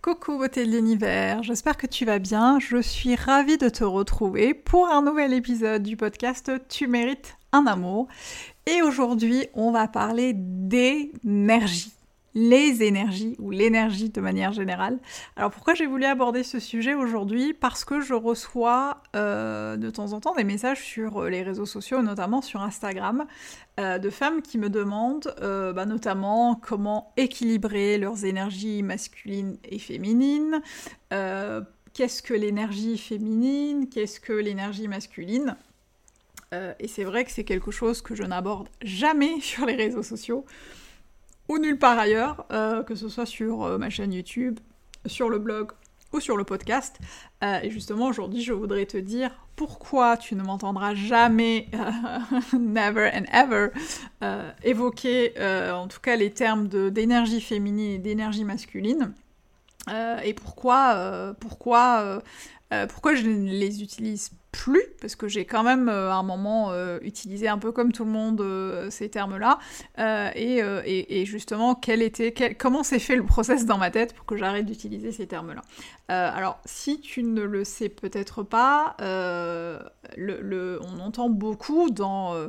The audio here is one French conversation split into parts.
Coucou beauté de l'univers, j'espère que tu vas bien. Je suis ravie de te retrouver pour un nouvel épisode du podcast Tu mérites un amour. Et aujourd'hui, on va parler d'énergie les énergies ou l'énergie de manière générale. Alors pourquoi j'ai voulu aborder ce sujet aujourd'hui? Parce que je reçois euh, de temps en temps des messages sur euh, les réseaux sociaux, notamment sur Instagram, euh, de femmes qui me demandent bah, notamment comment équilibrer leurs énergies masculines et féminines, qu'est-ce que l'énergie féminine, qu'est-ce que l'énergie masculine. et c'est vrai que c'est quelque chose que je n'aborde jamais sur les réseaux sociaux ou nulle part ailleurs, euh, que ce soit sur euh, ma chaîne YouTube, sur le blog ou sur le podcast. Euh, et justement, aujourd'hui, je voudrais te dire pourquoi tu ne m'entendras jamais, never and ever, évoquer en tout cas les termes d'énergie féminine et d'énergie masculine. et pourquoi, pourquoi, pourquoi je ne les utilise plus, parce que j'ai quand même euh, à un moment euh, utilisé un peu comme tout le monde euh, ces termes-là, et, justement quel était, comment s'est fait le process dans ma tête pour que j'arrête d'utiliser ces termes-là? alors si tu ne le sais peut-être pas, on entend beaucoup dans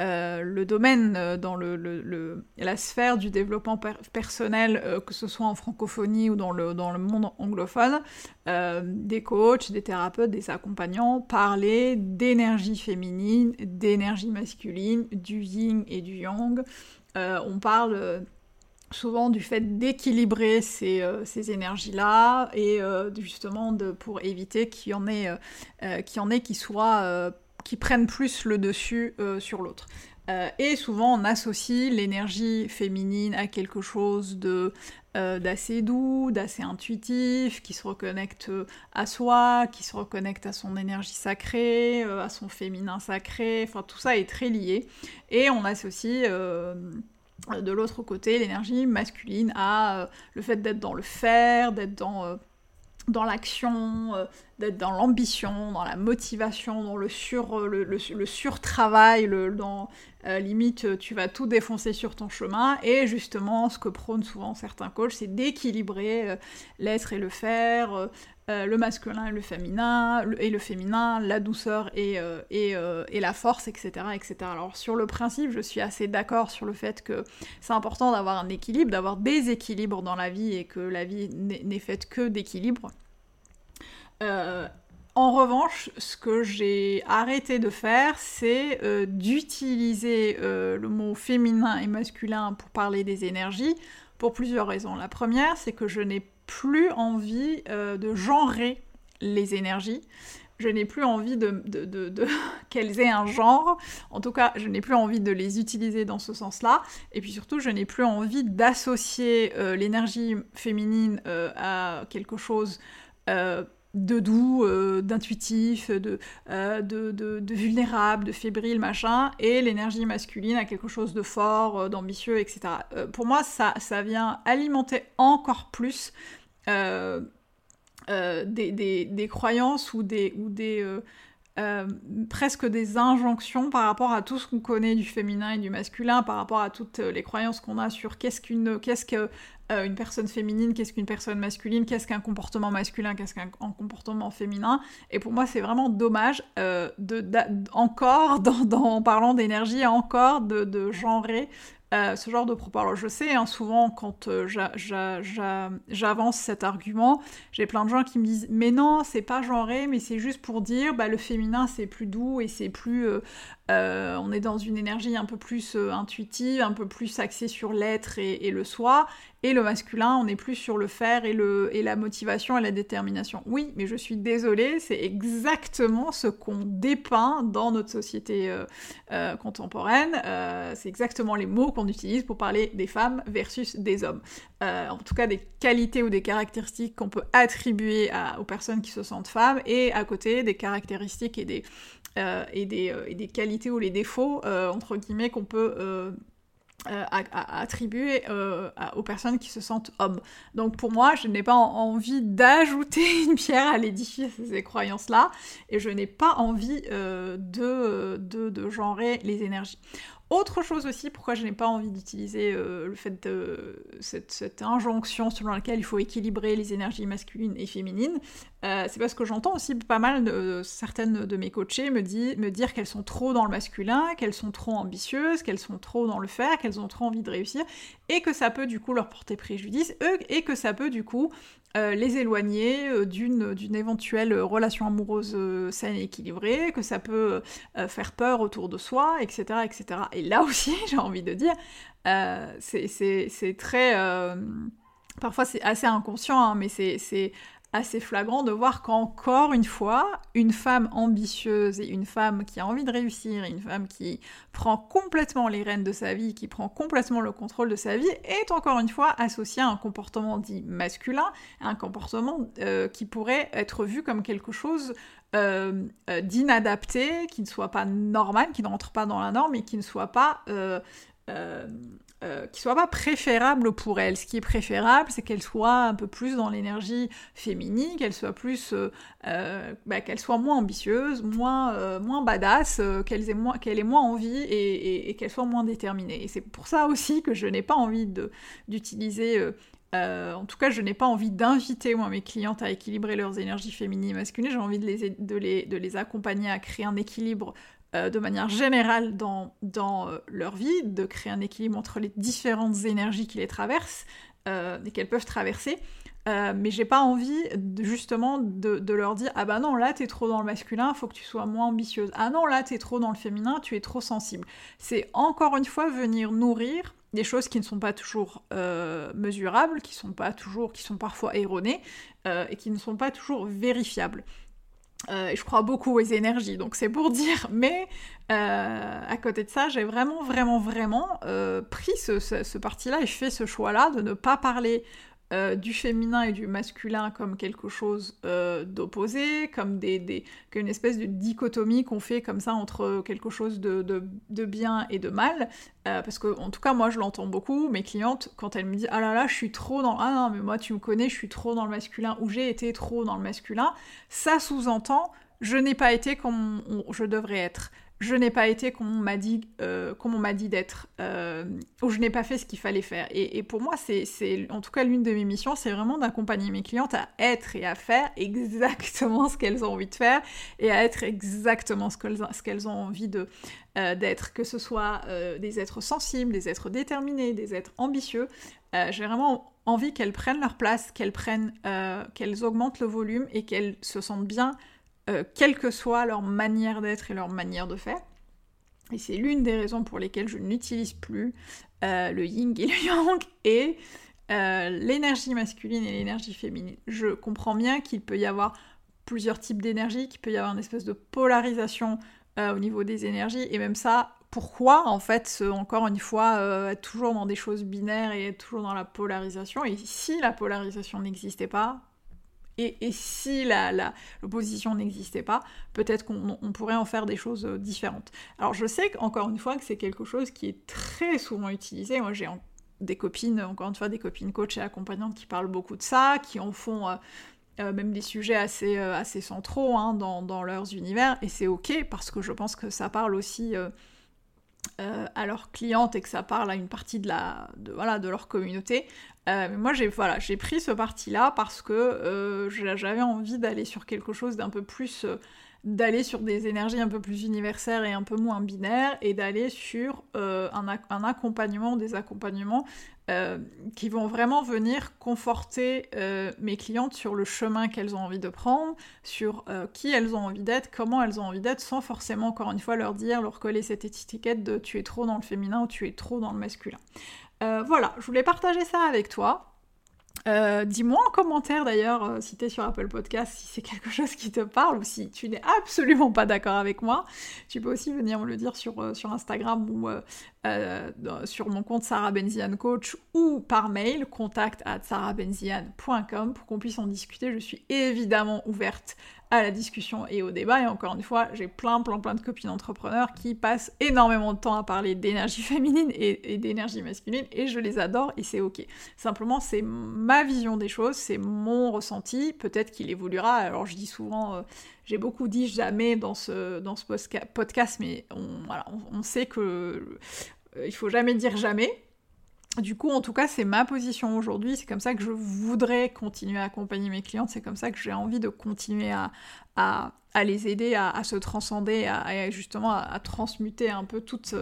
euh, le domaine euh, dans le, la sphère du développement personnel, euh, que ce soit en francophonie ou dans le, dans le monde anglophone, des coachs, des thérapeutes, des accompagnants parler d'énergie féminine, d'énergie masculine, du yin et du yang. on parle souvent du fait d'équilibrer ces, ces énergies-là et justement de, pour éviter qu'il y qu'il y en ait qui soient qui prennent plus le dessus euh, sur l'autre. Euh, et souvent on associe l'énergie féminine à quelque chose de euh, d'assez doux, d'assez intuitif, qui se reconnecte à soi, qui se reconnecte à son énergie sacrée, à son féminin sacré, enfin tout ça est très lié. Et on associe de l'autre côté l'énergie masculine à le fait d'être dans le faire, d'être dans dans l'action, d'être dans l'ambition, dans la motivation, dans le, sur, euh, le, le, surtravail, le, dans euh, limite tu vas tout défoncer sur ton chemin. Et justement, ce que prônent souvent certains coachs, c'est d'équilibrer l'être et le faire, le masculin et le féminin, et le féminin, la douceur et, la force, etc., etc. Alors sur le principe, je suis assez d'accord sur le fait que c'est important d'avoir un équilibre, d'avoir des équilibres dans la vie et que la vie n'est faite que d'équilibre. Euh, en revanche, ce que j'ai arrêté de faire, c'est euh, d'utiliser euh, le mot féminin et masculin pour parler des énergies, pour plusieurs raisons. La première, c'est que je n'ai plus envie de genrer les énergies. Je n'ai plus envie de, qu'elles aient un genre. En tout cas, je n'ai plus envie de les utiliser dans ce sens-là. Et puis surtout, je n'ai plus envie d'associer l'énergie féminine à quelque chose de doux, euh, d'intuitif, euh, de, de, vulnérable, de fébrile, machin, et l'énergie masculine à quelque chose de fort, euh, d'ambitieux, etc. pour moi, ça, ça vient alimenter encore plus des, croyances ou des, ou des presque des injonctions par rapport à tout ce qu'on connaît du féminin et du masculin, par rapport à toutes les croyances qu'on a sur qu'est-ce qu'une, qu'est-ce que euh, une personne féminine, qu'est-ce qu'une personne masculine, qu'est-ce qu'un comportement masculin, qu'est-ce qu'un comportement féminin. Et pour moi, c'est vraiment dommage, euh, de, encore, en parlant d'énergie, encore de, de genrer euh, ce genre de propos. Alors je sais, hein, souvent quand j'avance cet argument, j'ai plein de gens qui me disent mais non, c'est pas genré, mais c'est juste pour dire bah, le féminin c'est plus doux et c'est plus... On est dans une énergie un peu plus intuitive, un peu plus axée sur l'être et, le soi. Et le masculin, on est plus sur le faire et, le, et la motivation et la détermination. Oui, mais je suis désolée, c'est exactement ce qu'on dépeint dans notre société euh, euh, contemporaine. Euh, c'est exactement les mots qu'on utilise pour parler des femmes versus des hommes. en tout cas, des qualités ou des caractéristiques qu'on peut attribuer aux personnes qui se sentent femmes, et à côté des caractéristiques et des, et des, et des qualités ou les défauts, entre guillemets, qu'on peut euh, attribuer euh, aux personnes qui se sentent hommes. Donc pour moi, je n'ai pas envie d'ajouter une pierre à l'édifice de ces croyances-là, et je n'ai pas envie euh, de, de, de genrer les énergies. Autre chose aussi, pourquoi je n'ai pas envie d'utiliser euh, le fait de cette, injonction selon laquelle il faut équilibrer les énergies masculines et féminines, euh, c'est parce que j'entends aussi pas mal de certaines de mes coachées me, me dire qu'elles sont trop dans le masculin, qu'elles sont trop ambitieuses, qu'elles sont trop dans le faire, qu'elles ont trop envie de réussir, et que ça peut du coup leur porter préjudice, et que ça peut du coup euh, les éloigner euh, d'une, d'une éventuelle relation amoureuse euh, saine et équilibrée, que ça peut faire peur autour de soi, etc. etc. Et là aussi, j'ai envie de dire, c'est, c'est, c'est très... parfois c'est assez inconscient, hein, mais c'est assez flagrant de voir qu'encore une fois, une femme ambitieuse et une femme qui a envie de réussir, une femme qui prend complètement les rênes de sa vie, qui prend complètement le contrôle de sa vie, est encore une fois associée à un comportement dit masculin, un comportement euh, qui pourrait être vu comme quelque chose euh, euh, d'inadapté, qui ne soit pas normal, qui ne rentre pas dans la norme et qui ne soit pas qui soit pas préférable pour elle. Ce qui est préférable, c'est qu'elle soit un peu plus dans l'énergie féminine, qu'elle soit plus, euh, euh, bah, qu'elle soit moins ambitieuse, moins, moins badass, qu'elle ait moins, qu'elle ait moins envie et, qu'elle soit moins déterminée. Et c'est pour ça aussi que je n'ai pas envie d'utiliser en tout cas, je n'ai pas envie d'inviter mes clientes à équilibrer leurs énergies féminines et masculines. J'ai envie de les, de, les, de les accompagner à créer un équilibre euh, de manière générale dans, dans euh, leur vie, de créer un équilibre entre les différentes énergies qui les traversent euh, et qu'elles peuvent traverser. mais j'ai pas envie justement de, leur dire ah bah non là t'es trop dans le masculin, faut que tu sois moins ambitieuse. Ah non là t'es trop dans le féminin, tu es trop sensible. C'est encore une fois venir nourrir des choses qui ne sont pas toujours mesurables, qui sont pas toujours, qui sont parfois erronées et qui ne sont pas toujours vérifiables. Euh, je crois beaucoup aux énergies, donc c'est pour dire. Mais euh, à côté de ça, j'ai vraiment, vraiment, vraiment euh, pris ce, parti-là et fait ce choix-là de ne pas parler euh, du féminin et du masculin comme quelque chose euh, d'opposé, comme des, des une espèce de dichotomie qu'on fait comme ça entre quelque chose de, bien et de mal. Euh, parce que, en tout cas, moi je l'entends beaucoup, mes clientes, quand elles me disent Ah là là, je suis trop dans. Ah non, mais moi tu me connais, je suis trop dans le masculin, ou j'ai été trop dans le masculin, ça sous-entend je n'ai pas été comme je devrais être je n'ai pas été comme on m'a dit, euh, m'a dit d'être, euh, ou je n'ai pas fait ce qu'il fallait faire. Et, pour moi, c'est, en tout cas l'une de mes missions, c'est vraiment d'accompagner mes clientes à être et à faire exactement ce qu'elles ont envie de faire et à être exactement ce qu'elles, ont envie euh, d'être, que ce soit des êtres sensibles, des êtres déterminés, des êtres ambitieux. j'ai vraiment envie qu'elles prennent leur place, qu'elles prennent, qu'elles augmentent le volume et qu'elles se sentent bien euh, quelle que soit leur manière d'être et leur manière de faire. Et c'est l'une des raisons pour lesquelles je n'utilise plus euh, le yin et le yang et euh, l'énergie masculine et l'énergie féminine. Je comprends bien qu'il peut y avoir plusieurs types d'énergie, qu'il peut y avoir une espèce de polarisation au niveau des énergies, et même ça, pourquoi en fait, encore une fois, être toujours dans des choses binaires et être toujours dans la polarisation? Et si la polarisation n'existait pas, et, si l'opposition n'existait pas, peut-être qu'on pourrait en faire des choses euh, différentes. Alors je sais encore une fois que c'est quelque chose qui est très souvent utilisé. Moi j'ai des copines, encore une fois des copines coach et accompagnantes qui parlent beaucoup de ça, qui en font... Euh, euh, même des sujets assez, assez centraux hein, dans, leurs univers, et c'est ok parce que je pense que ça parle aussi à leurs clientes et que ça parle à une partie de, la, de, voilà, de leur communauté. Euh, moi, j'ai voilà, j'ai pris ce parti-là parce que euh, j'avais envie d'aller sur quelque chose d'un peu plus, euh, d'aller sur des énergies un peu plus universelles et un peu moins binaires, et d'aller sur un, un, accompagnement, des accompagnements qui vont vraiment venir conforter mes clientes sur le chemin qu'elles ont envie de prendre, sur qui elles ont envie d'être, comment elles ont envie d'être, sans forcément, encore une fois, leur dire, leur coller cette étiquette de tu es trop dans le féminin ou tu es trop dans le masculin. Voilà, je voulais partager ça avec toi. Euh, dis-moi en commentaire d'ailleurs euh, si tu es sur Apple Podcast, si c'est quelque chose qui te parle ou si tu n'es absolument pas d'accord avec moi. Tu peux aussi venir me le dire sur, euh, sur Instagram ou sur mon compte Sarah Benzian Coach ou par mail contact at sarahbenzian.com pour qu'on puisse en discuter. Je suis évidemment ouverte à la discussion et au débat. Et encore une fois, j'ai plein, plein, plein de copines entrepreneurs qui passent énormément de temps à parler d'énergie féminine et, d'énergie masculine et je les adore et c'est ok. Simplement, c'est ma vision des choses, c'est mon ressenti. Peut-être qu'il évoluera. Alors, je dis souvent, euh, j'ai beaucoup dit jamais dans ce, dans ce podcast, mais on, voilà, on, sait que euh, il faut jamais dire jamais. Du coup, en tout cas, c'est ma position aujourd'hui. C'est comme ça que je voudrais continuer à accompagner mes clientes. C'est comme ça que j'ai envie de continuer à, à, les aider à, se transcender, à, justement à, transmuter un peu toutes,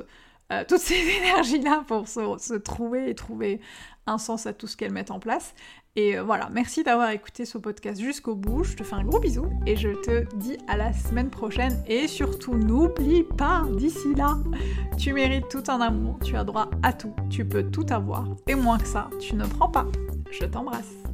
euh, toutes ces énergies-là pour se, se, trouver et trouver un sens à tout ce qu'elles mettent en place. Et euh, voilà, merci d'avoir écouté ce podcast jusqu'au bout. Je te fais un gros bisou et je te dis à la semaine prochaine. Et surtout, n'oublie pas, d'ici là, tu mérites tout un amour, tu as droit à tout, tu peux tout avoir. Et moins que ça, tu ne prends pas. Je t'embrasse.